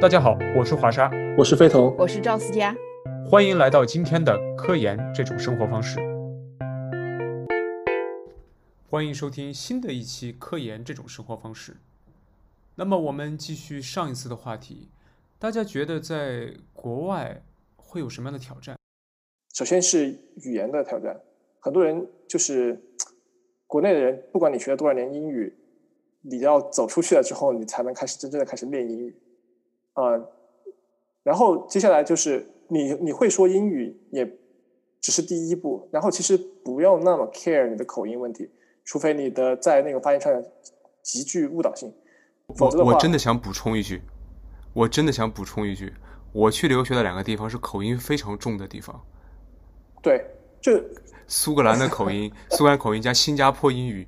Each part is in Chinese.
大家好，我是华沙，我是飞腾，我是赵思佳，欢迎来到今天的科研这种生活方式。欢迎收听新的一期科研这种生活方式。那么我们继续上一次的话题，大家觉得在国外会有什么样的挑战？首先是语言的挑战，很多人就是国内的人，不管你学了多少年英语，你要走出去了之后，你才能开始真正的开始练英语啊。然后接下来就是你你会说英语也只是第一步，然后其实不用那么 care 你的口音问题，除非你的在那个发音上极具误导性。我我真的想补充一句，我真的想补充一句，我去留学的两个地方是口音非常重的地方。对，就苏格兰的口音，苏格兰口音加新加坡英语。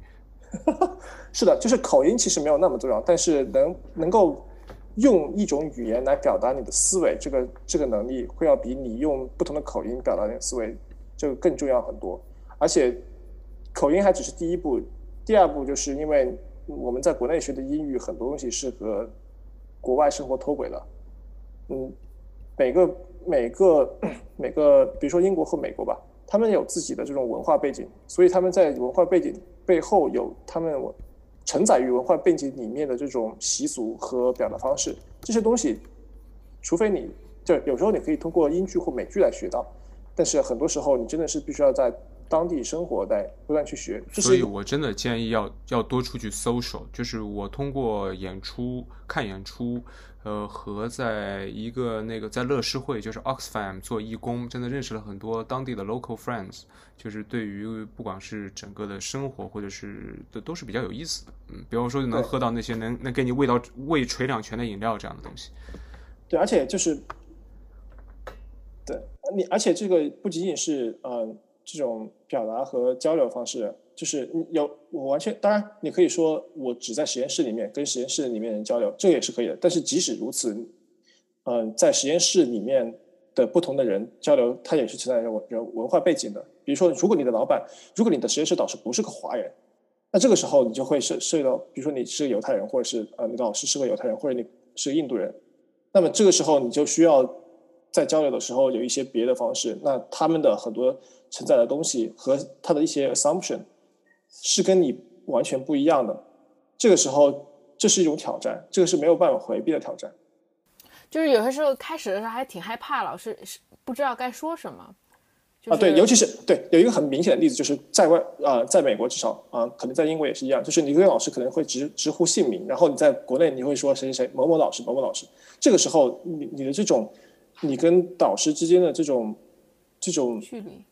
是的，就是口音其实没有那么重要，但是能能够用一种语言来表达你的思维，这个这个能力会要比你用不同的口音表达你的思维这个更重要很多。而且口音还只是第一步，第二步就是因为我们在国内学的英语很多东西是和国外生活脱轨了。嗯，每个。每个 每个，比如说英国和美国吧，他们有自己的这种文化背景，所以他们在文化背景背后有他们承载于文化背景里面的这种习俗和表达方式。这些东西，除非你就有时候你可以通过英剧或美剧来学到，但是很多时候你真的是必须要在当地生活，在不断去学。所以我真的建议要要多出去 social，就是我通过演出看演出。呃，和在一个那个在乐施会，就是 Oxfam 做义工，真的认识了很多当地的 local friends，就是对于不管是整个的生活，或者是都都是比较有意思的。嗯，比方说能喝到那些能能给你喂到喂垂两拳的饮料这样的东西。对，而且就是，对你，而且这个不仅仅是呃这种表达和交流方式。就是有我完全当然，你可以说我只在实验室里面跟实验室里面人交流，这个也是可以的。但是即使如此，嗯，在实验室里面的不同的人交流，他也是存在人人文化背景的。比如说，如果你的老板，如果你的实验室导师不是个华人，那这个时候你就会涉涉及到，比如说你是个犹太人，或者是呃你的老师是个犹太人，或者你是个印度人，那么这个时候你就需要在交流的时候有一些别的方式。那他们的很多承载的东西和他的一些 assumption。是跟你完全不一样的，这个时候这是一种挑战，这个是没有办法回避的挑战。就是有些时候开始的时候还挺害怕，老师是不知道该说什么。啊，对，尤其是对有一个很明显的例子，就是在外啊，在美国至少啊，可能在英国也是一样，就是你跟老师可能会直直呼姓名，然后你在国内你会说谁谁谁某某老师某某老师，这个时候你你的这种你跟导师之间的这种这种距离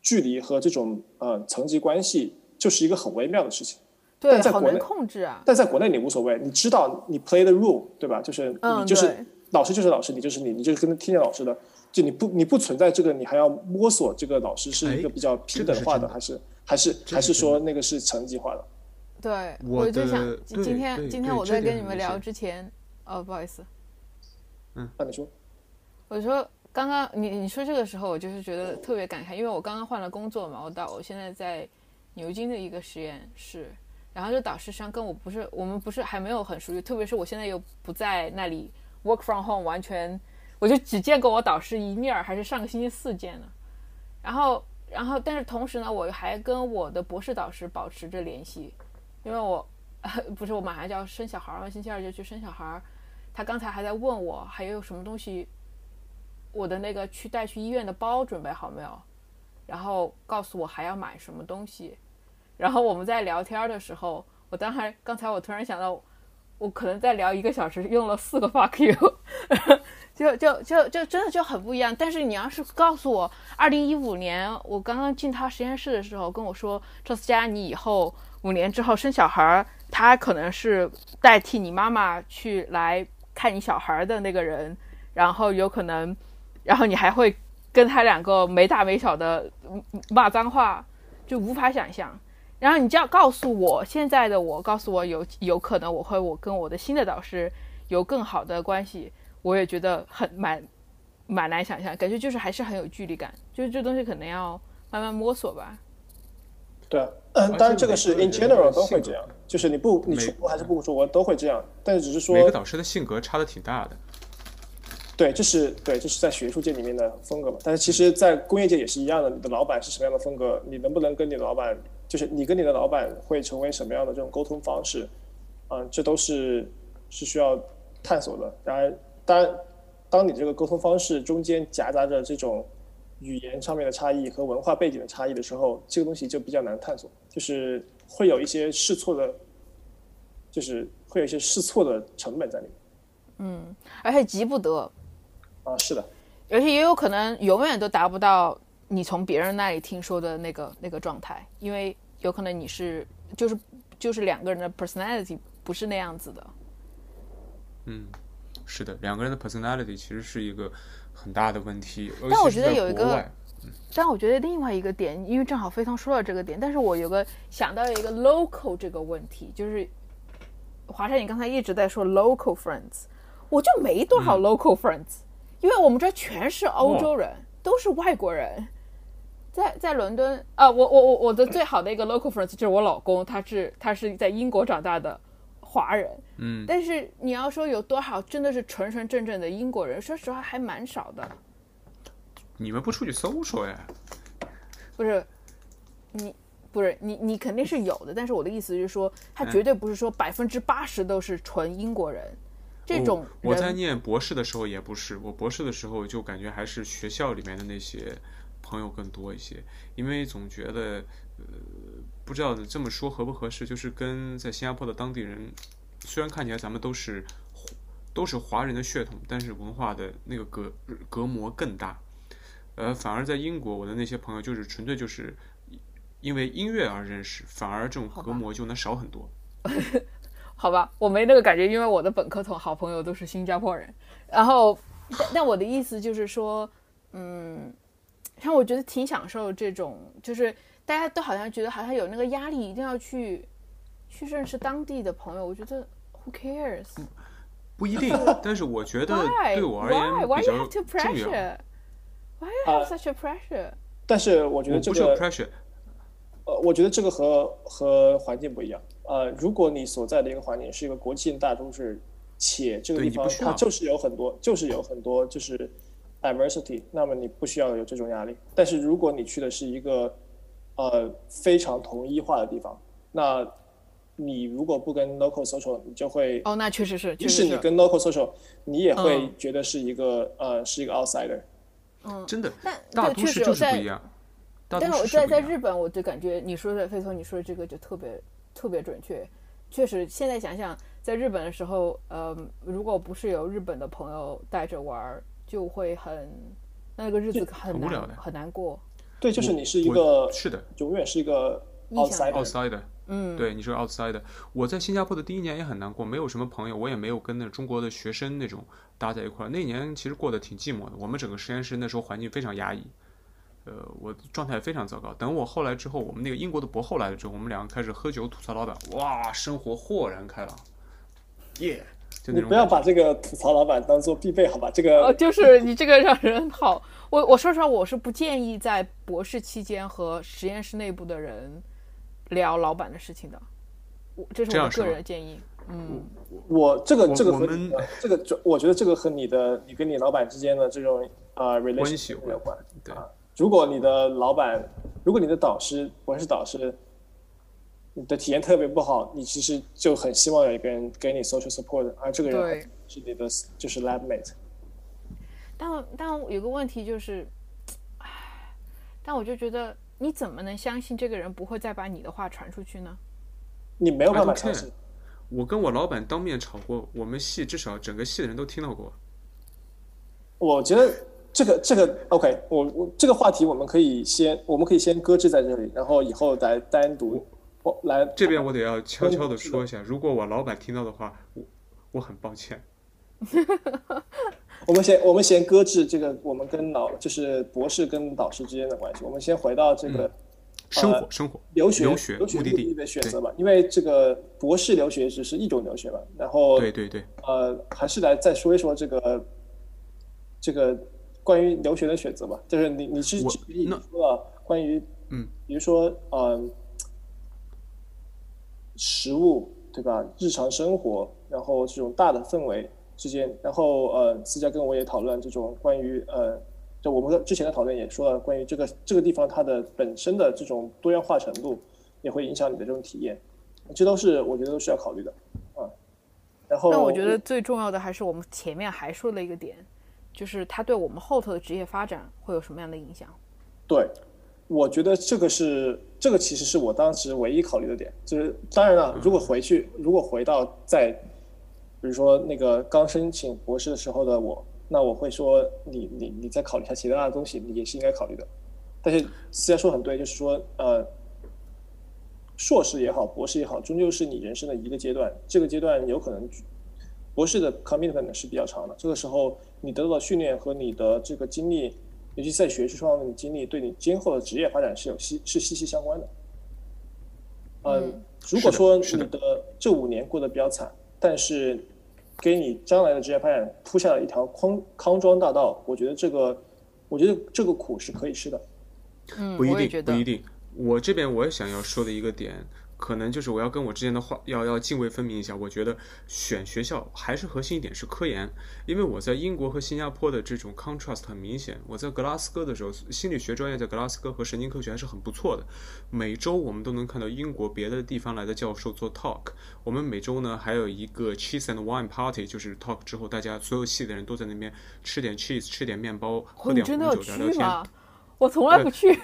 距离和这种呃层级关系。就是一个很微妙的事情，对，好难控制啊。但在国内你无所谓，你知道你 play the rule，对吧？就是你就是老师就是老师，你就是你，你就是跟听见老师的，就你不你不存在这个，你还要摸索这个老师是一个比较平等化的，还是还是还是说那个是层级化的？对，我就想今天今天我在跟你们聊之前，哦，不好意思，嗯，那你说，我说刚刚你你说这个时候，我就是觉得特别感慨，因为我刚刚换了工作嘛，我到我现在在。牛津的一个实验室，然后这导师实际上跟我不是，我们不是还没有很熟悉，特别是我现在又不在那里 work from home，完全我就只见过我导师一面，还是上个星期四见的。然后，然后，但是同时呢，我还跟我的博士导师保持着联系，因为我 不是我马上就要生小孩嘛，星期二就去生小孩儿。他刚才还在问我还有什么东西，我的那个去带去医院的包准备好没有？然后告诉我还要买什么东西，然后我们在聊天的时候，我当时刚才我突然想到，我可能在聊一个小时，用了四个 fuck you，就就就就真的就很不一样。但是你要是告诉我，二零一五年我刚刚进他实验室的时候跟我说，赵思佳，你以后五年之后生小孩，他可能是代替你妈妈去来看你小孩的那个人，然后有可能，然后你还会。跟他两个没大没小的骂脏话，就无法想象。然后你就要告诉我，现在的我告诉我有有可能我会我跟我的新的导师有更好的关系，我也觉得很蛮蛮难想象，感觉就是还是很有距离感，就是这东西可能要慢慢摸索吧。对啊，嗯，当然这个是 in general 都会这样，就是你不你每出国还是不出国都会这样，但是只是说每个导师的性格差的挺大的。对，这是对，这是在学术界里面的风格嘛。但是其实，在工业界也是一样的，你的老板是什么样的风格，你能不能跟你的老板，就是你跟你的老板会成为什么样的这种沟通方式，嗯，这都是是需要探索的。然而，当，当你这个沟通方式中间夹杂着这种语言上面的差异和文化背景的差异的时候，这个东西就比较难探索，就是会有一些试错的，就是会有一些试错的成本在里面嗯而且急不得，啊。是的，而且也有可能永远都达不到你从别人那里听说的那个那个状态，因为有可能你是就是就是两个人的 personality 不是那样子的。嗯，是的，两个人的 personality 其实是一个很大的问题。但我觉得有一个但我觉得另外一个点，因为正好飞通说到这个点，但是我有个想到一个 local 这个问题，就是华山，你刚才一直在说 local friends，我就没多少 local friends，、因为我们这儿全是欧洲人，都是外国人。在在伦敦啊，我我我我的最好的一个 local friends 就是我老公，他是他是在英国长大的华人，嗯，但是你要说有多少真的是纯纯正正的英国人，说实话还蛮少的。你们不出去搜索呀？不是，你不是你你肯定是有的，但是我的意思是说，他绝对不是说百分之八十都是纯英国人，这种哦我在念博士的时候也不是，我博士的时候就感觉还是学校里面的那些朋友更多一些，因为总觉得，呃，不知道这么说合不合适，就是跟在新加坡的当地人，虽然看起来咱们都是都是华人的血统，但是文化的那个隔隔膜更大。呃，反而在英国，我的那些朋友就是纯粹就是因为音乐而认识，反而这种隔膜就能少很多。好吧，我没那个感觉，因为我的本科同好朋友都是新加坡人。然后，但但我的意思就是说，嗯，像我觉得挺享受这种，就是大家都好像觉得好像有那个压力，一定要去去认识当地的朋友。我觉得 who cares？不一定，但是我觉得?对我而言 Why? 比 you 较 have to 重要。pressure? Why you have such a pressure? 但是我觉得这个 pressure，呃，我觉得这个和和环境不一样。呃，如果你所在的一个环境是一个国际性大都市，且这个地方它就是有很多，就是有很多就是 diversity，那么你不需要有这种压力。但是如果你去的是一个呃非常统一化的地方，那你如果不跟 local social，你就会，哦，那确实是，即。使你跟 local social，你也会嗯觉得是一个、呃是一个 outsider。嗯真的但大都市就是不一样。但是我在。在日本，我就感觉你说的飞头，你说的这个就特别特别准确。确实，现在想想，在日本的时候，呃，如果不是有日本的朋友带着玩儿，就会很那个日子很难很无聊的很难过。对，就是你是一个是的永远是一个意想 outsider。outsider，嗯，对，你是 outsider。我在新加坡的第一年也很难过，没有什么朋友，我也没有跟那中国的学生那种搭在一块儿。那年其实过得挺寂寞的，我们整个实验室那时候环境非常压抑，呃，我状态非常糟糕。等我后来之后，我们那个英国的博后来了之后，我们两个开始喝酒吐槽老板，哇，生活豁然开朗，耶、就那你不要把这个吐槽老板当做必备，好吧？这个哦，就是你这个让人好。我我说实话，我是不建议在博士期间和实验室内部的人聊老板的事情的。我这是我个人建议。嗯，我这个这个和这个就我觉得这个和你的你跟你老板之间的这种呃关系 relation 有有关。对啊，如果你的老板，如果你的导师我是导师，你的体验特别不好，你其实就很希望有一个人给你 social support，而这个人是你的就是 lab mate。但但有个问题就是，唉，但我就觉得你怎么能相信这个人不会再把你的话传出去呢？你没有办法相信。我跟我老板当面吵过，我们系至少整个系的人都听到过。我觉得这个这个 OK，我我这个话题我们可以先我们可以先搁置在这里，然后以后再单独我来这边我得要悄悄的说一下，如果我老板听到的话，我我很抱歉。我们先我们先搁置这个我们跟老就是博士跟导师之间的关系，我们先回到这个生活，生活，留学留学留学目的地的选择吧，因为这个博士留学只是一种留学嘛，然后对对对，呃还是来再说一说这个这个关于留学的选择吧，就是你你是我举例说了关于嗯，比如说呃食物，对吧？日常生活，然后这种大的氛围之间，然后呃，私下跟我也讨论这种关于呃，就我们之前的讨论也说了，关于这个这个地方它的本身的这种多样化程度，也会影响你的这种体验，这都是我觉得都是要考虑的啊。然后，但我觉得最重要的还是我们前面还说了一个点，就是它对我们后头的职业发展会有什么样的影响？对。我觉得这个是这个其实是我当时唯一考虑的点，就是当然了，如果回去如果回到在，比如说那个刚申请博士的时候的我，那我会说你你你再考虑一下其他的东西，你也是应该考虑的。但是虽然说很对，就是说呃，硕士也好，博士也好，终究是你人生的一个阶段，这个阶段有可能博士的 commitment 是比较长的，这个时候你得到的训练和你的这个经历。尤其在学术方面的经历，对你今后的职业发展是有息是息息相关的。嗯，如果说你的这五年过得比较惨，但是给你将来的职业发展铺下了一条康康庄大道，我觉得这个，我觉得这个苦是可以吃的。嗯，不一定，不一定。我这边我也想要说的一个点。可能就是我要跟我之前的话要要泾渭分明一下。我觉得选学校还是核心一点是科研，因为我在英国和新加坡的这种 contrast 很明显。我在格拉斯哥的时候，心理学专业在格拉斯哥和神经科学还是很不错的。每周我们都能看到英国别的地方来的教授做 talk。我们每周呢还有一个 cheese and wine party，就是 talk 之后大家所有系的人都在那边吃点 cheese，吃点面包，喝点红酒聊聊天。我从来不去。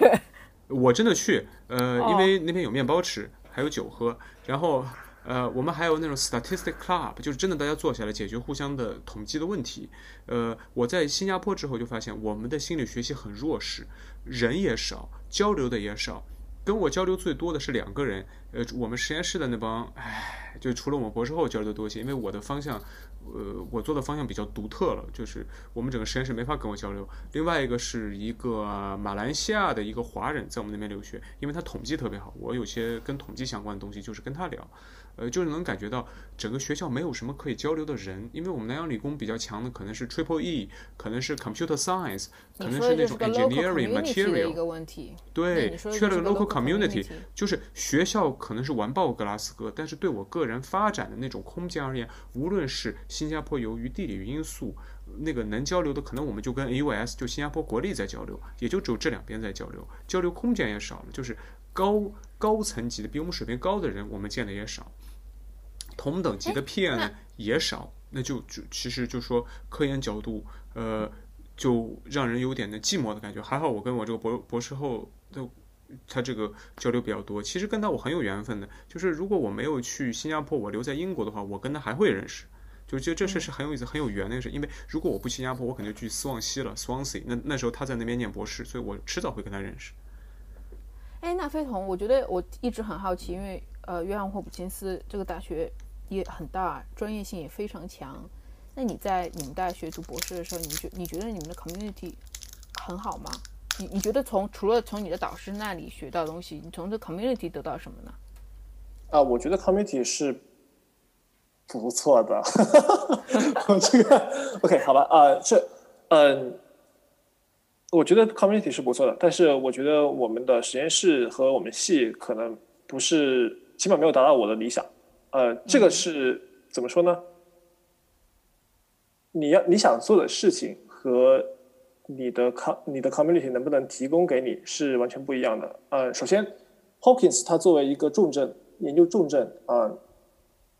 我真的去，呃，因为那边有面包吃。还有酒喝，然后，呃，我们还有那种 statistic club，就是真的大家坐下来解决互相的统计的问题。呃，我在新加坡之后就发现，我们的心理学习很弱势，人也少，交流的也少。跟我交流最多的是两个人，呃，我们实验室的那帮，唉，就除了我们博士后交流的多些，因为我的方向。呃，我做的方向比较独特了，就是我们整个实验室没法跟我交流。另外一个是一个马来西亚的一个华人，在我们那边留学，因为他统计特别好，我有些跟统计相关的东西就是跟他聊。呃，就是能感觉到整个学校没有什么可以交流的人，因为我们南洋理工比较强的可能是 Triple E，可能是 Computer Science，可能是那种 Engineering Material。一个问题。对，缺了个 Local Community，就是学校可能是完爆格拉斯哥，但是对我个人发展的那种空间而言，无论是新加坡由于地理因素，那个能交流的可能我们就跟 AUS 就新加坡国立在交流，也就只有这两边在交流，交流空间也少了，就是高高层级的比我们水平高的人，我们见的也少。同等级的 PM 也少，那就就其实就说科研角度，呃，就让人有点那寂寞的感觉。还好我跟我这个博博士后的他这个交流比较多，其实跟他我很有缘分的。就是如果我没有去新加坡，我留在英国的话，我跟他还会认识。就觉得这事是很有意思、很有缘的事。因为如果我不去新加坡，我肯定去斯旺西了，Swansea。那那时候他在那边念博士，所以我迟早会跟他认识。哎，那飞同，我觉得我一直很好奇，因为呃，约翰霍普金斯这个大学。也很大，专业性也非常强。那你在你们大学读博士的时候，你觉你觉得你们的 community 很好吗？你你觉得从除了从你的导师那里学到东西，你从这 community 得到什么呢？啊，我觉得 community 是不错的。我这个 OK 好吧啊，这嗯，我觉得 community 是不错的，但是我觉得我们的实验室和我们系可能不是，起码没有达到我的理想。呃，这个是怎么说呢？你要你想做的事情和你的 com 你的 community 能不能提供给你是完全不一样的。呃，首先，Hawkins 它作为一个重症研究重症啊，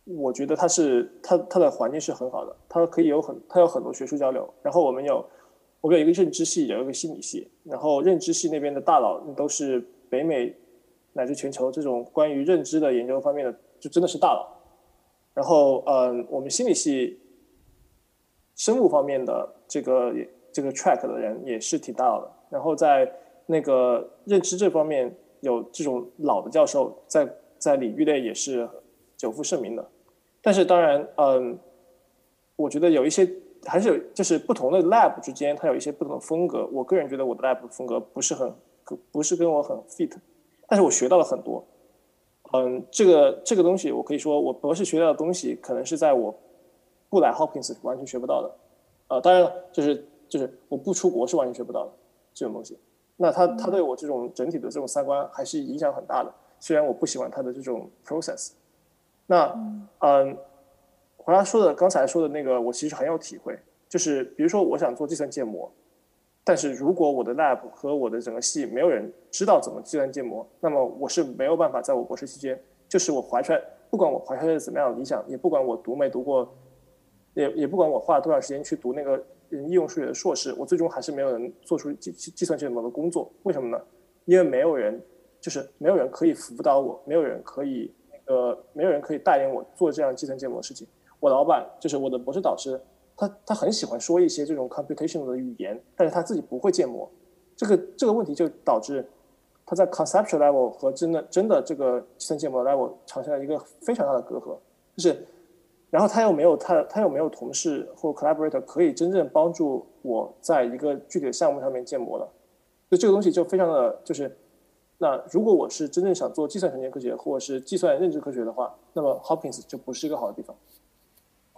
我觉得它是它它的环境是很好的，它可以有很它有很多学术交流。然后我们有我们有一个认知系，有一个心理系，然后认知系那边的大佬都是北美乃至全球这种关于认知的研究方面的。就真的是大佬，然后嗯，我们心理系生物方面的这个这个 track 的人也是挺大佬的，然后在那个认知这方面有这种老的教授在在领域内也是久负盛名的，但是当然嗯，我觉得有一些还是有就是不同的 lab 之间它有一些不同的风格，我个人觉得我的 lab 风格不是很不是跟我很 fit，但是我学到了很多。嗯，这个这个东西，我可以说，我博士学到的东西，可能是在我不来 Hopkins 完全学不到的。呃，当然了，就是就是我不出国是完全学不到的这种东西。那他他对我这种整体的这种三观还是影响很大的。虽然我不喜欢他的这种 process，那嗯，回答说的刚才说的那个，我其实很有体会。就是比如说，我想做计算建模，但是如果我的 lab 和我的整个系没有人知道怎么计算建模，那么我是没有办法在我博士期间，就是我怀揣不管我怀揣着怎么样的理想，也不管我读没读过，也也不管我花了多少时间去读那个应用数学的硕士，我最终还是没有人做出计计算建模的工作。为什么呢？因为没有人，就是没有人可以辅导我，没有人可以那个，没有人可以带领我做这样计算建模的事情。我老板就是我的博士导师。他他很喜欢说一些这种 computational 的语言，但是他自己不会建模，这个这个问题就导致他在 conceptual level 和真的真的这个计算建模 level 产生了一个非常大的隔阂，就是，然后他又没有他他又没有同事或 collaborator 可以真正帮助我在一个具体的项目上面建模了，就这个东西就非常的就是，那如果我是真正想做计算神经科学或者是计算认知科学的话，那么 Hopkins 就不是一个好的地方。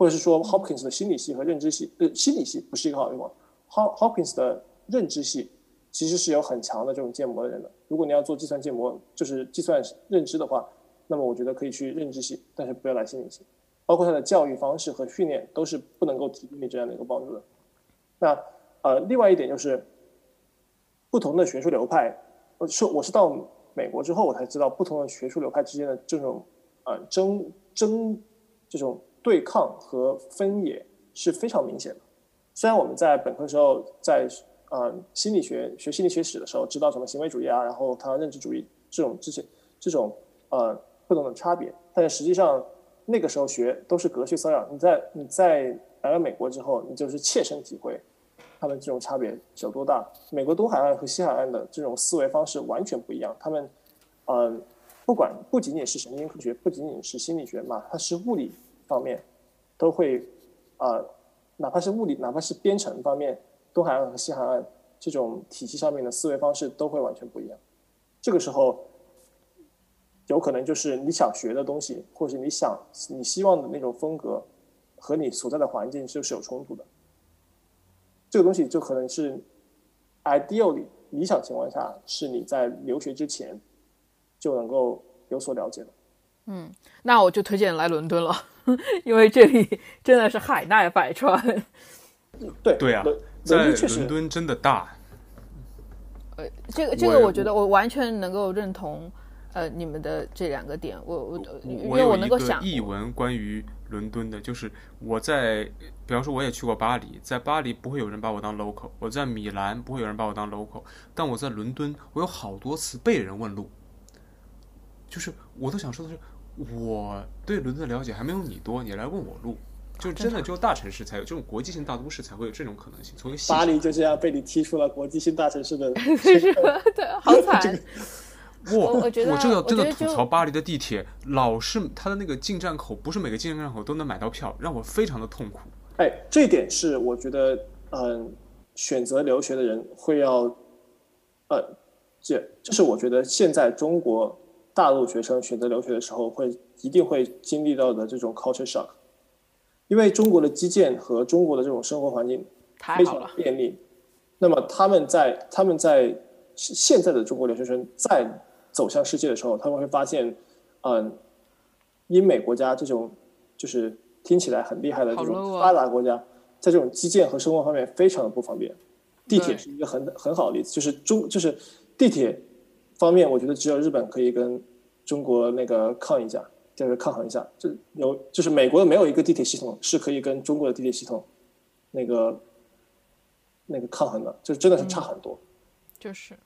或者是说，Hopkins 的心理系和认知系，呃，心理系不是一个好地方。Hop Hopkins 的认知系其实是有很强的这种建模的人的。如果你要做计算建模，就是计算认知的话，那么我觉得可以去认知系，但是不要来心理系。包括他的教育方式和训练都是不能够提供你这样的一个帮助的。那呃，另外一点就是不同的学术流派，我是我是到美国之后我才知道，不同的学术流派之间的这种呃争争这种。对抗和分野是非常明显的。虽然我们在本科时候在呃心理学学心理学史的时候知道什么行为主义啊，然后它认知主义这种这些这种呃不同的差别，但是实际上那个时候学都是隔靴搔痒。你在你在来了美国之后，你就是切身体会他们这种差别有多大。美国东海岸和西海岸的这种思维方式完全不一样。他们嗯不管不仅仅是神经科学，不仅仅是心理学嘛，它是物理。方面都会啊，哪怕是物理，哪怕是编程方面，东海岸和西海岸这种体系上面的思维方式都会完全不一样。这个时候，有可能就是你想学的东西，或者你想你希望的那种风格，和你所在的环境就是有冲突的。这个东西就可能是 ideally 理想情况下，是你在留学之前就能够有所了解的。嗯，那我就推荐来伦敦了。因为这里真的是海纳百川，对对啊，在伦敦真的大。呃，这个这个，我觉得我完全能够认同。呃，你们的这两个点，我我因为我能够想。译文关于伦敦的，就是我在，比方说我也去过巴黎，在巴黎不会有人把我当 local，我在米兰不会有人把我当 local，但我在伦敦，我有好多次被人问路，就是我都想说的是。我对伦敦的了解还没有你多，你来问我路，就真的只有大城市才有这种国际性大都市才会有这种可能性。从巴黎就这样被你踢出了国际性大城市的 对，好惨。我我觉得我真的真的吐槽巴黎的地铁，老是它的那个进站口不是每个进站口都能买到票，让我非常的痛苦。哎，这点是我觉得，嗯，选择留学的人会要，呃，这这是我觉得现在中国。大陆学生选择留学的时候，会一定会经历到的这种 culture shock，因为中国的基建和中国的这种生活环境非常便利。那么他们在他们在现在的中国留学生在走向世界的时候，他们会发现，嗯，英美国家这种就是听起来很厉害的这种发达国家，在这种基建和生活方面非常的不方便。地铁是一个很很好的例子，就是中就是地铁。方面，我觉得只有日本可以跟中国那个抗一下，就是抗衡一下。就有就是美国没有一个地铁系统是可以跟中国的地铁系统那个那个抗衡的，就真的是差很多。就是。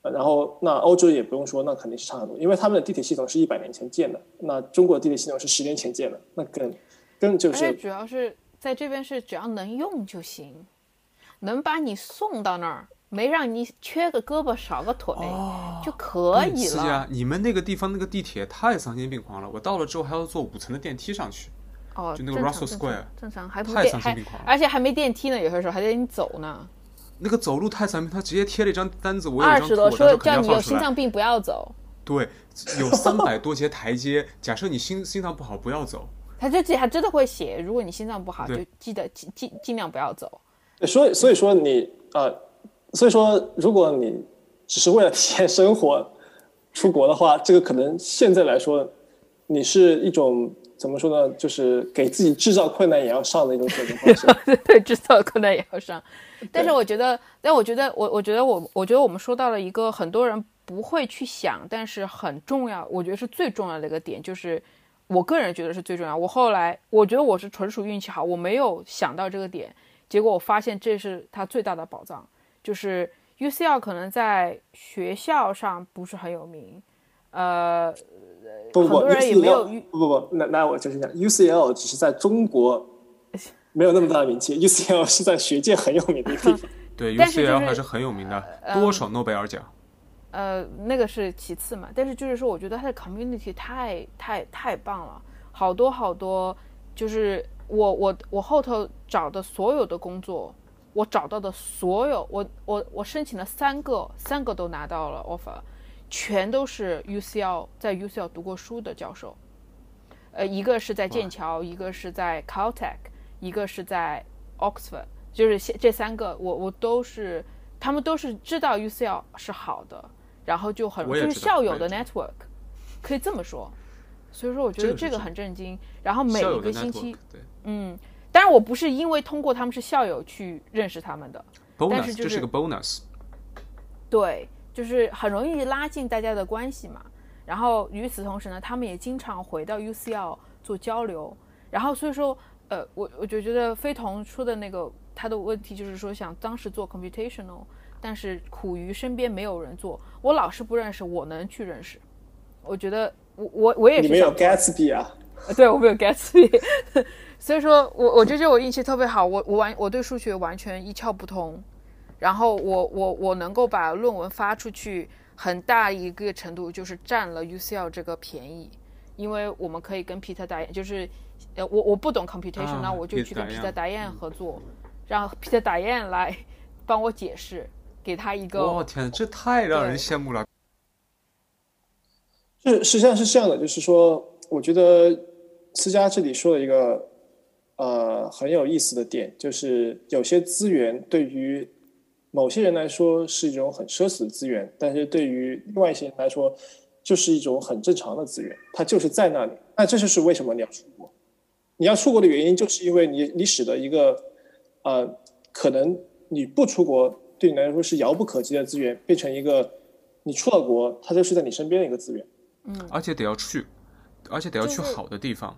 然后那欧洲也不用说，那肯定是差很多，因为他们的地铁系统是一百年前建的，那中国的地铁系统是十年前建的，那更更就是。主要是在这边是只要能用就行，能把你送到那儿。没让你缺个胳膊少个腿就可以了。司机啊，你们那个地方那个地铁太丧心病狂了。我到了之后还要坐五层的电梯上去。哦，就那个 Russell Square，正常还太丧心病狂了。而且还没电梯呢，有些时候还得你走呢。那个走路太惨，他直接贴了一张单子，我二十多说叫你有心脏病不要走。对，有三百多节台阶，假设你心心脏不好不要走。他这这还真的会写，如果你心脏不好，就记得尽尽尽量不要走。所以所以说你呃。所以说，如果你只是为了体验生活出国的话，这个可能现在来说，你是一种怎么说呢？就是给自己制造困难也要上的一种选择方式。对，制造困难也要上。但是我觉得，但我觉得，我我觉得我我觉得我们说到了一个很多人不会去想，但是很重要，我觉得是最重要的一个点，就是我个人觉得是最重要。我后来我觉得我是纯属运气好，我没有想到这个点，结果我发现这是他最大的宝藏，就是 UCL 可能在学校上不是很有名，呃，不不很多人也没有，UCL 不不不，那那我就是讲，UCL 只是在中国没有那么大的名气，UCL 是在学界很有名的一个地方。对但是就是 UCL 还是很有名的，多少诺贝尔奖。呃，那个是其次嘛，但是就是说，我觉得它的 community 太太太棒了，好多好多，就是我我我后头找的所有的工作，我找到的所有，我我我申请了三个，三个都拿到了 offer，全都是 UCL 在 UCL 读过书的教授，呃，一个是在剑桥，一个是在 Caltech，一个是在 Oxford，就是这三个我我都是，他们都是知道 UCL 是好的，然后就很就是校友的 network，可以这么说。所以说，我觉得这个很震惊。然后每一个星期，对嗯，当然我不是因为通过他们是校友去认识他们的，但是，bonus 就是这是个 bonus。对，就是很容易拉近大家的关系嘛。然后与此同时呢，他们也经常回到 UCL 做交流。然后所以说，呃，我我就觉得飞童说的那个他的问题就是说，想当时做 computational，但是苦于身边没有人做。我老师不认识，我能去认识。我觉得我我我也你们有 Gatsby 啊？对我没有 Gatsby，所以说我我就觉得我运气特别好，我我完我对数学完全一窍不通，然后我我我能够把论文发出去，很大一个程度就是占了 UCL 这个便宜，因为我们可以跟 Peter 达就是呃我我不懂 computation，、啊那我就去跟 Peter 达彦合作，让 Peter 达彦来帮我解释，给他一个我天，这太让人羡慕了。是实际上是这样的，就是说，我觉得思佳这里说了一个呃很有意思的点，就是有些资源对于某些人来说是一种很奢侈的资源，但是对于另外一些人来说，就是一种很正常的资源，它就是在那里。那这就是为什么你要出国。你要出国的原因，就是因为你你使得一个呃可能你不出国对你来说是遥不可及的资源，变成一个你出了国，它就是在你身边的一个资源。嗯而且得要去，而且得要去好的地方。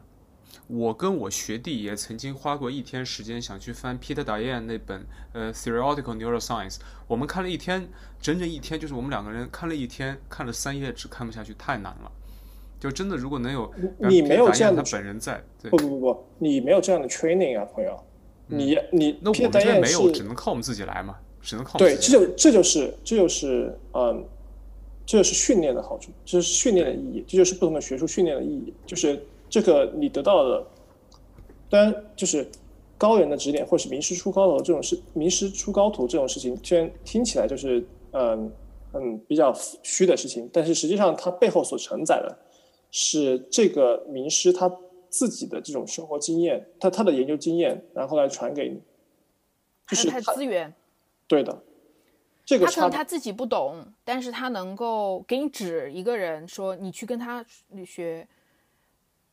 我跟我学弟也曾经花过一天时间想去翻 Peter Dayan 那本呃 Theoretical Neuroscience，我们看了一天，整整一天，就是我们两个人看了一天，看了三页纸，看不下去，太难了。就真的，如果能有你没有这样的他本人在，对不，不不不，你没有这样的 training 啊，朋友。你你嗯那我 Peter 们这边 Dayan 没有，只能靠我们自己来嘛，只能靠我对，们自己。这就这就是这就是嗯，这就是训练的好处，这是训练的意义，这就是不同的学术训练的意义。就是这个你得到的，当然就是高人的指点或是名师出高徒这种事，名师出高徒这种事情，虽然听起来就是嗯嗯比较虚的事情，但是实际上它背后所承载的是这个名师他自己的这种生活经验，他他的研究经验，然后来传给你。就是他的资源。对的，这个他可能他自己不懂，但是他能够给你指一个人，说你去跟他学。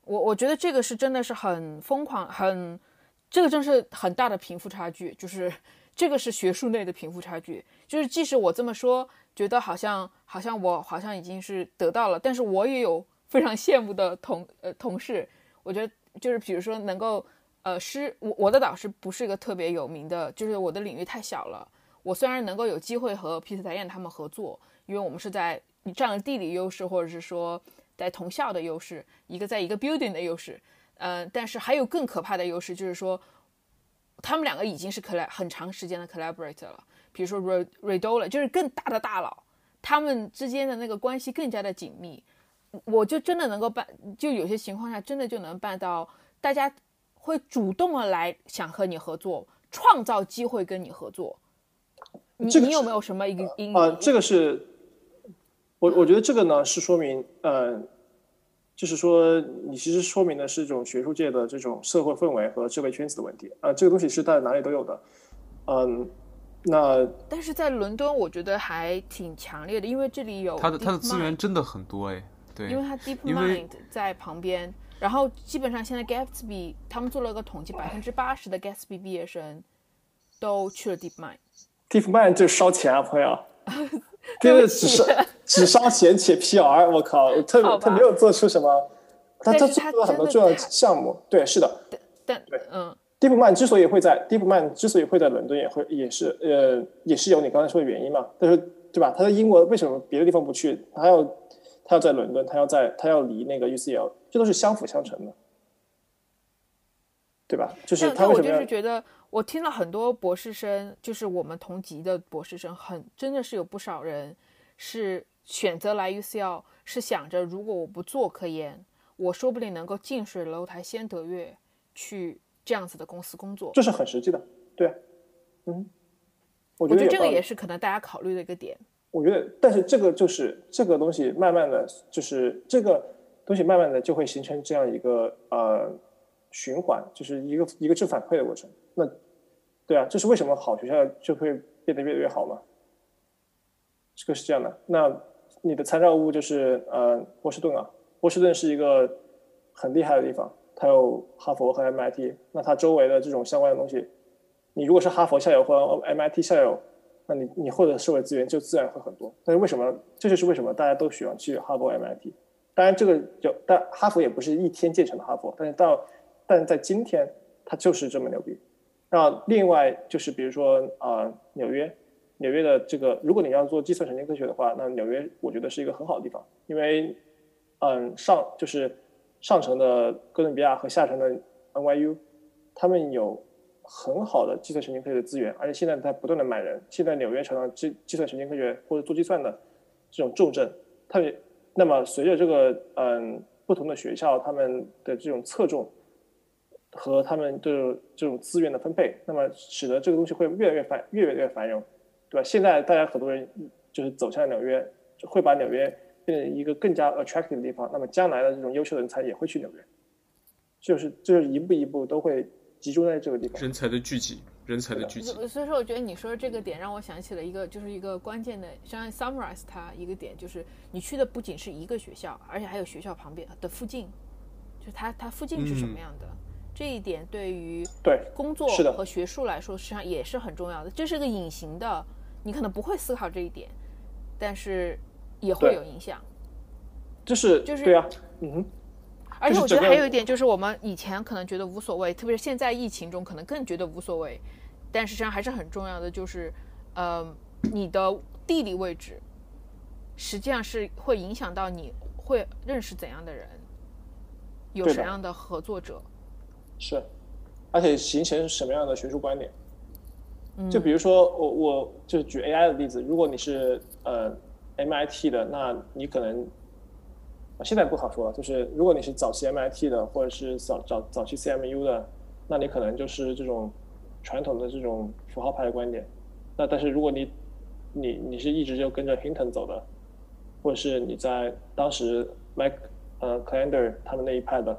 我我觉得这个是真的是很疯狂，很这个真是很大的贫富差距，就是这个是学术内的贫富差距。就是即使我这么说，觉得好像好像我好像已经是得到了，但是我也有非常羡慕的同呃同事。我觉得就是比如说能够呃师我我的导师不是一个特别有名的，就是我的领域太小了。我虽然能够有机会和皮特达彦他们合作，因为我们是在你占了地理优势，或者是说在同校的优势，一个在一个 building 的优势，嗯、但是还有更可怕的优势，就是说他们两个已经是 coll 很长时间的 collaborator 了，比如说 Ray Radola 就是更大的大佬，他们之间的那个关系更加的紧密，我就真的能够办，就有些情况下真的就能办到，大家会主动的来想和你合作，创造机会跟你合作。你这个你有没有什么一个因啊、这个是我我觉得这个呢是说明，呃，就是说你其实说明的是这种学术界的这种社会氛围和社会圈子的问题。啊、这个东西是在哪里都有的，嗯，那但是在伦敦，我觉得还挺强烈的，因为这里有它的它的资源真的很多哎，对，因为它 DeepMind 在旁边，然后基本上现在 Gatsby 他们做了个统计，百分之八十的 Gatsby 毕业生都去了 DeepMind。DeepMind 就烧钱啊，朋友，真的只烧只烧钱且 PR，我靠，他他没有做出什么，他他做了很多重要的项目，对，是的。但对嗯，DeepMind 之所以会在 DeepMind 之所以会在伦敦，也会也是呃也是有你刚才说的原因嘛。但是对吧？他在英国为什么别的地方不去？他要他要在伦敦，他要在他要离那个 UCL，这都是相辅相成的，对吧？就是他为什么要是觉得，我听了很多博士生，就是我们同级的博士生，很真的是有不少人是选择来 UCL，是想着如果我不做科研，我说不定能够近水楼台先得月，去这样子的公司工作。这是很实际的，对啊，嗯，我我觉得这个也是可能大家考虑的一个点。我觉得，但是这个就是这个东西，慢慢的就是这个东西，慢慢的就会形成这样一个呃循环，就是一个一个正反馈的过程。那对啊，这是为什么好学校就会变得越来越好嘛？这个是这样的。那你的参照物就是呃波士顿啊，波士顿是一个很厉害的地方，它有哈佛和 MIT，那它周围的这种相关的东西，你如果是哈佛校友或 MIT 校友。那你你获得社会资源就自然会很多。但是为什么？这就是为什么大家都喜欢去哈佛、MIT。当然，这个就但哈佛也不是一天建成的哈佛，但是到但在今天，它就是这么牛逼。那另外就是比如说啊、纽约，纽约的这个，如果你要做计算神经科学的话，那纽约我觉得是一个很好的地方，因为嗯上就是上层的哥伦比亚和下层的 NYU，他们有。很好的计算神经科学的资源，而且现在在不断的买人。现在纽约成了计计算神经科学或者做计算的这种重镇。它也那么随着这个嗯不同的学校他们的这种侧重和他们的这种资源的分配，那么使得这个东西会越来越繁越来越繁荣，对吧？现在大家很多人就是走向纽约，会把纽约变成一个更加 attractive 的地方。那么将来的这种优秀的人才也会去纽约，就是就是一步一步都会。集中在这个地方，人才的聚集，人才的聚集。所以说，我觉得你说的这个点让我想起了一个，就是一个关键的，像 summarize 它一个点，就是你去的不仅是一个学校，而且还有学校旁边的附近，就是它它附近是什么样的，嗯、这一点对于对工作和学术来说，实际上也是很重要的。这是个隐形的，你可能不会思考这一点，但是也会有影响。就是就是对啊，嗯哼。而且我觉得还有一点就是，我们以前可能觉得无所谓，特别是现在疫情中，可能更觉得无所谓。但实际上还是很重要的，就是，呃，你的地理位置，实际上是会影响到你会认识怎样的人，有什么样的合作者。是，而且形成什么样的学术观点。嗯、就比如说，我我就举 AI 的例子，如果你是呃 MIT 的，那你可能。现在不好说了，就是如果你是早期 MIT 的，或者是早早早期 CMU 的，那你可能就是这种传统的这种符号派的观点。那但是如果你你你是一直就跟着 Hinton 走的，或者是你在当时 Mike 呃 Calander 他们那一派的，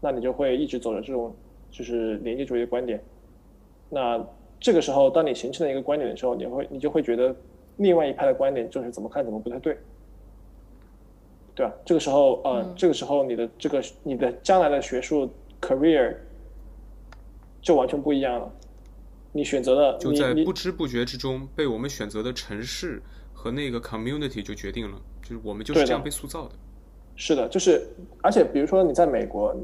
那你就会一直走着这种就是连接主义的观点。那这个时候，当你形成了一个观点的时候，你会你就会觉得另外一派的观点就是怎么看怎么不太对。对吧？这个时候，呃，嗯、这个时候你的这个你的将来的学术 career 就完全不一样了。你选择了，就在不知不觉之中被我们选择的城市和那个 community 就决定了，就是我们就是这样被塑造的。是的，就是而且比如说你在美国，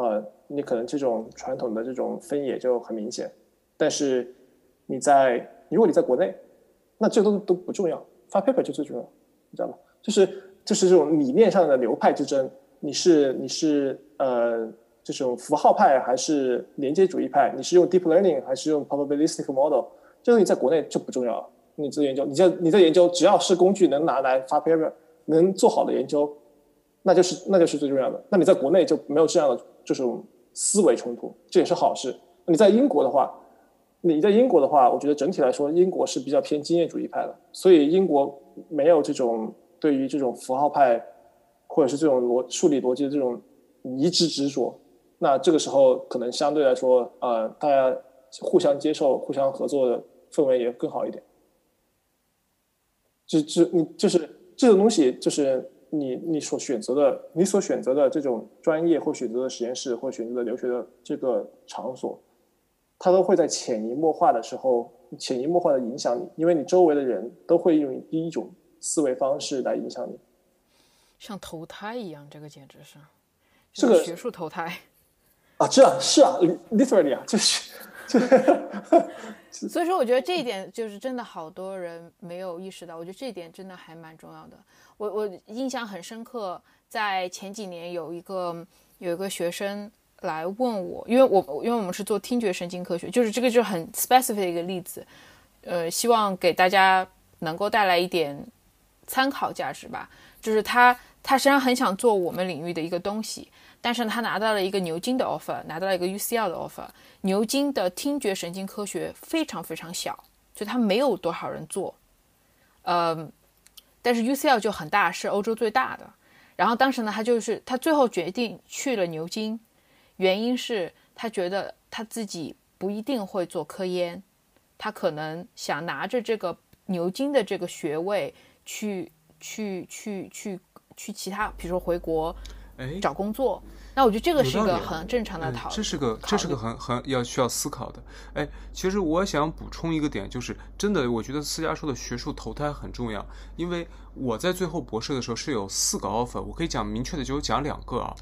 呃，你可能这种传统的这种分野就很明显，但是你在如果你在国内，那这都都不重要，发 paper 就最重要，你知道吗？就是。就是这种理念上的流派之争，你是你是呃这种符号派还是连接主义派？你是用 deep learning 还是用 probabilistic model？这东西在国内就不重要了。你这研究，你在你在研究，只要是工具能拿来发 paper，能做好的研究，那就是那就是最重要的。那你在国内就没有这样的这种思维冲突，这也是好事。你在英国的话，你在英国的话，我觉得整体来说，英国是比较偏经验主义派的，所以英国没有这种。对于这种符号派，或者是这种逻数理逻辑的这种一致执着，那这个时候可能相对来说，呃，大家互相接受、互相合作的氛围也更好一点。就就你就是这种东西，就是你你所选择的你所选择的这种专业或选择的实验室或选择的留学的这个场所，它都会在潜移默化的时候潜移默化的影响你，因为你周围的人都会用第一种思维方式来影响你。像投胎一样，这个简直是这个学术投胎。啊，这啊是啊，literally 啊，就是就 所以说，我觉得这一点就是真的好多人没有意识到。我觉得这一点真的还蛮重要的。我我印象很深刻，在前几年有一个有一个学生来问我，因为我因为我们是做听觉神经科学，就是这个就是很 specific 的一个例子，呃，希望给大家能够带来一点参考价值吧。就是他他实际上很想做我们领域的一个东西。但是他拿到了一个牛津的 offer，拿到了一个 UCL 的 offer。牛津的听觉神经科学非常非常小，就他没有多少人做。呃，但是 UCL 就很大，是欧洲最大的。然后当时呢，他就是他最后决定去了牛津，原因是他觉得他自己不一定会做科研，他可能想拿着这个牛津的这个学位去去去去去其他，比如说回国。哎，找工作，那我觉得这个是一个很正常的讨论。这是个，这是个很很要需要思考的。哎，其实我想补充一个点，就是真的，我觉得思佳说的学术投胎很重要。因为我在最后博士的时候是有四个 offer，我可以讲明确的就讲两个啊。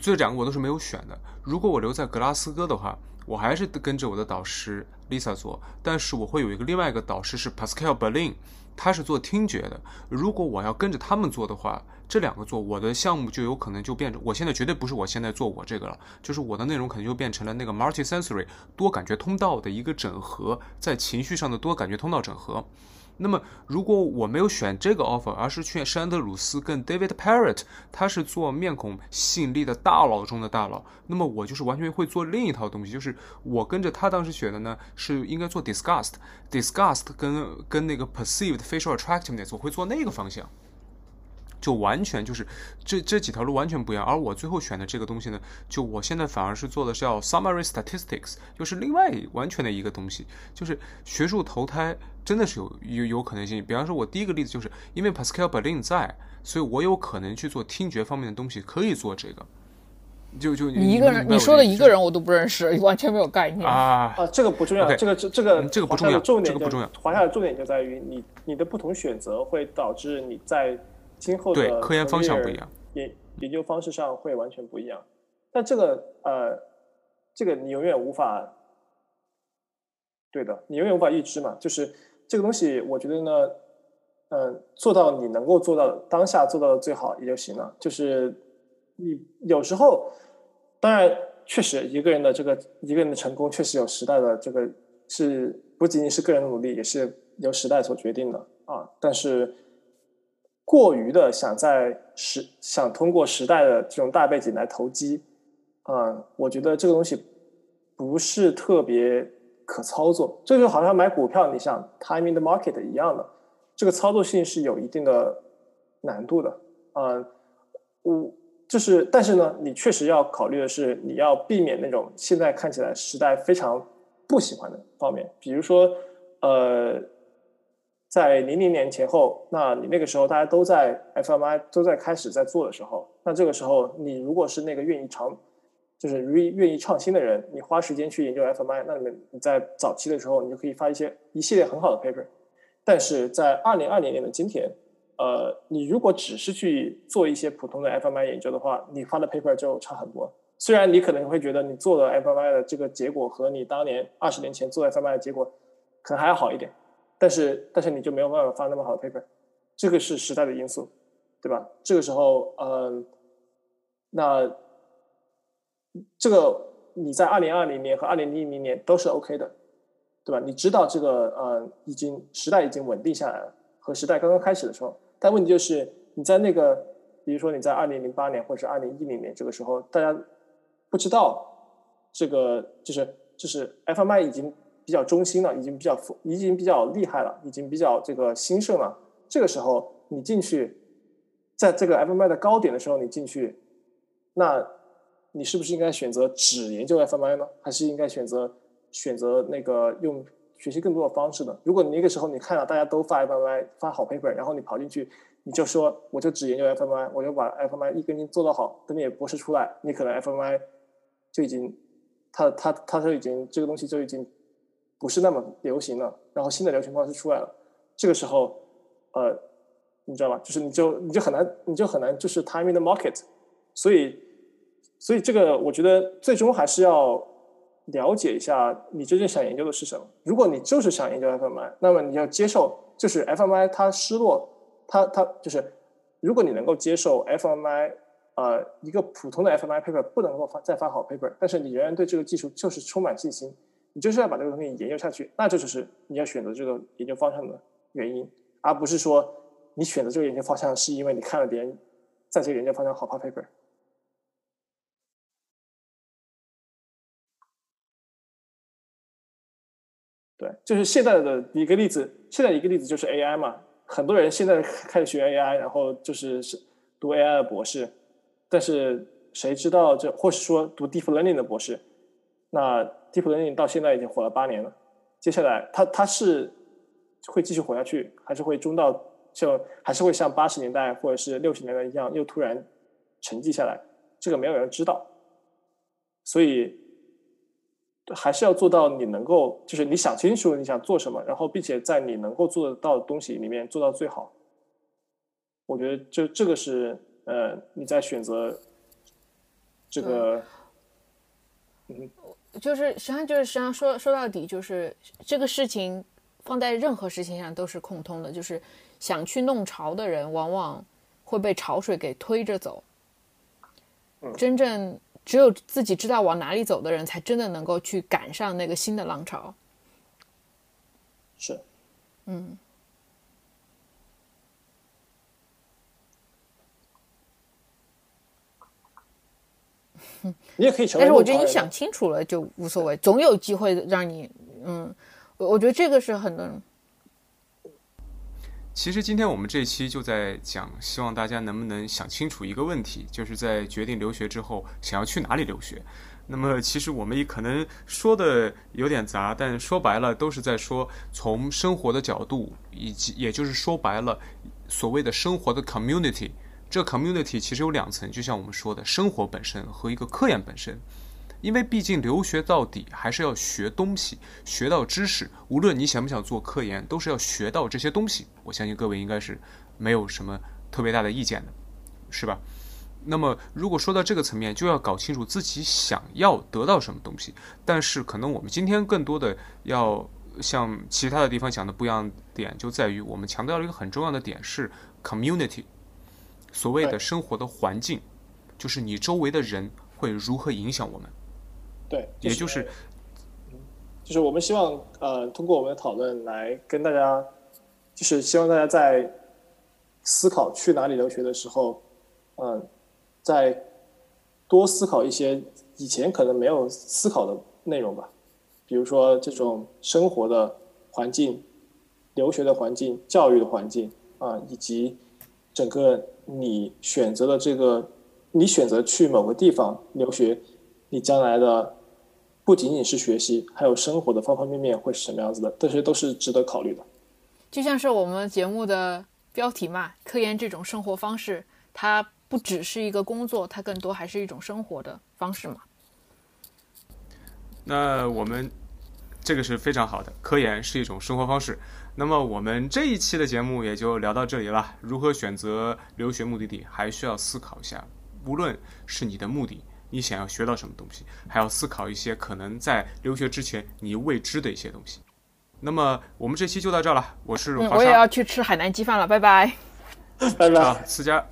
最后两个我都是没有选的。如果我留在格拉斯哥的话，我还是跟着我的导师 Lisa 做，但是我会有一个另外一个导师是 Pascal Berlin，他是做听觉的。如果我要跟着他们做的话，这两个做我的项目就有可能就变成，我现在绝对不是我现在做我这个了，就是我的内容可能就变成了那个 multi-sensory 多感觉通道的一个整合，在情绪上的多感觉通道整合。那么如果我没有选这个 offer，而是去山德鲁斯跟 David Parrott，他是做面孔吸引力的大佬中的大佬，那么我就是完全会做另一套东西，就是我跟着他当时选的呢是应该做 disgust，disgust 跟跟那个 perceived facial attractiveness，我会做那个方向。就完全就是这这几条路完全不一样，而我最后选的这个东西呢，就我现在反而是做的是叫 summary statistics，就是另外完全的一个东西，就是学术投胎真的是有有有可能性。比方说，我第一个例子就是因为 Pascal Berlin 在，所以我有可能去做听觉方面的东西，可以做这个。就就你一个人，你说的一个人我都不认识，完全没有概念啊啊！这个不重要，这个这这个这个不重要，重点不重要。华夏的重点就在于你你的不同选择会导致你在。今后的科研方向不一样，研研究方式上会完全不一样。但这个呃，这个你永远无法对的，你永远无法预知嘛。就是这个东西，我觉得呢，嗯，做到你能够做到当下做到的最好也就行了。就是你有时候，当然确实一个人的这个一个人的成功，确实有时代的这个是不仅仅是个人的努力，也是由时代所决定的啊。但是。过于的想在时想通过时代的这种大背景来投机，啊，我觉得这个东西不是特别可操作。这就好像买股票，你想 timing the market 一样的，这个操作性是有一定的难度的。嗯，我就是，但是呢，你确实要考虑的是，你要避免那种现在看起来时代非常不喜欢的方面，比如说，呃。在零零年前后，那你那个时候大家都在 FMI 都在开始在做的时候，那这个时候你如果是那个愿意尝，就是愿意愿意创新的人，你花时间去研究 FMI，那你们你在早期的时候，你就可以发一些一系列很好的 paper。但是在二零二零年的今天，呃，你如果只是去做一些普通的 FMI 研究的话，你发的 paper 就差很多。虽然你可能会觉得你做的 FMI 的这个结果和你当年二十年前做 FMI 的结果可能还要好一点。但是，但是你就没有办法发那么好的 paper，这个是时代的因素，对吧？这个时候，嗯，那这个你在二零二零年和二零一零年都是 OK 的，对吧？你知道这个，呃，已经时代已经稳定下来了，和时代刚刚开始的时候。但问题就是你在那个，比如说你在二零零八年或者是二零一零年这个时候，大家不知道这个，就是就是 FMI 已经。比较中心了，已经比较已经比较厉害了，已经比较这个兴盛了。这个时候你进去，在这个 FMI 的高点的时候你进去，那你是不是应该选择只研究 FMI 呢？还是应该选择选择那个用学习更多的方式呢？如果你那个时候你看到大家都发 FMI 发好 paper，然后你跑进去，你就说我就只研究 FMI，我就把 FMI 一根筋做到好，等你博士出来，你可能 FMI 就已经，它它它就已经这个东西就已经不是那么流行了，然后新的流行方式出来了，这个时候，呃，你知道吧？就是你就你就很难你就很难就是 time in the market，所以所以这个我觉得最终还是要了解一下你真正想研究的是什么。如果你就是想研究 FMI，那么你要接受就是 FMI 它失落。它它就是，如果你能够接受 FMI，呃，一个普通的 FMI paper 不能够发再发好 paper，但是你仍然对这个技术就是充满信心，你就是要把这个东西研究下去，那这就是你要选择这个研究方向的原因，而不是说你选择这个研究方向是因为你看了别人在这个研究方向好发 paper。对，就是现在的一个例子，现在一个例子就是 AI 嘛。很多人现在开始学 AI，然后就是是读 AI 的博士，但是谁知道这，或是说读 Deep Learning 的博士，那 Deep Learning 到现在已经火了八年了，接下来它它是会继续火下去，还是会中到就还是会像八十年代或者是六十年代一样又突然沉寂下来？这个没有人知道，所以。还是要做到你能够，就是你想清楚你想做什么，然后并且在你能够做得到的东西里面做到最好。我觉得这这个是呃你在选择这个，嗯，就是实际上就是实际上说说到底就是这个事情放在任何事情上都是共通的，就是想去弄潮的人往往会被潮水给推着走，真正。只有自己知道往哪里走的人，才真的能够去赶上那个新的浪潮。是，嗯。你也可以成为。但是我觉得你想清楚了就无所谓，总有机会让你，嗯，我我觉得这个是很多人。其实今天我们这期就在讲，希望大家能不能想清楚一个问题，就是在决定留学之后，想要去哪里留学。那么其实我们也可能说的有点杂，但说白了都是在说从生活的角度，以及也就是说白了，所谓的生活的 community。这 community 其实有两层，就像我们说的生活本身和一个科研本身。因为毕竟留学到底还是要学东西，学到知识。无论你想不想做科研，都是要学到这些东西。我相信各位应该是没有什么特别大的意见的，是吧？那么如果说到这个层面，就要搞清楚自己想要得到什么东西。但是可能我们今天更多的要像其他的地方讲的不一样点，就在于我们强调了一个很重要的点是 community，所谓的生活的环境，就是你周围的人会如何影响我们。对，也就是，就是我们希望呃，通过我们的讨论来跟大家，就是希望大家在思考去哪里留学的时候，嗯，再多思考一些以前可能没有思考的内容吧，比如说这种生活的环境、留学的环境、教育的环境啊，以及整个你选择了这个，你选择去某个地方留学，你将来的。不仅仅是学习，还有生活的方方面面会是什么样子的？这些都是值得考虑的。就像是我们节目的标题嘛，科研这种生活方式，它不只是一个工作，它更多还是一种生活的方式嘛。那我们这个是非常好的，科研是一种生活方式。那么我们这一期的节目也就聊到这里了。如何选择留学目的地，还需要思考一下。无论是你的目的。你想要学到什么东西，还要思考一些可能在留学之前你未知的一些东西。那么我们这期就到这了，我是华我也要去吃海南鸡饭了，拜拜，拜拜。好，思佳，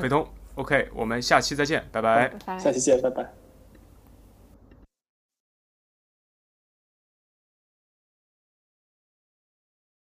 北通，OK，我们下期再见，拜拜，下期见，拜拜。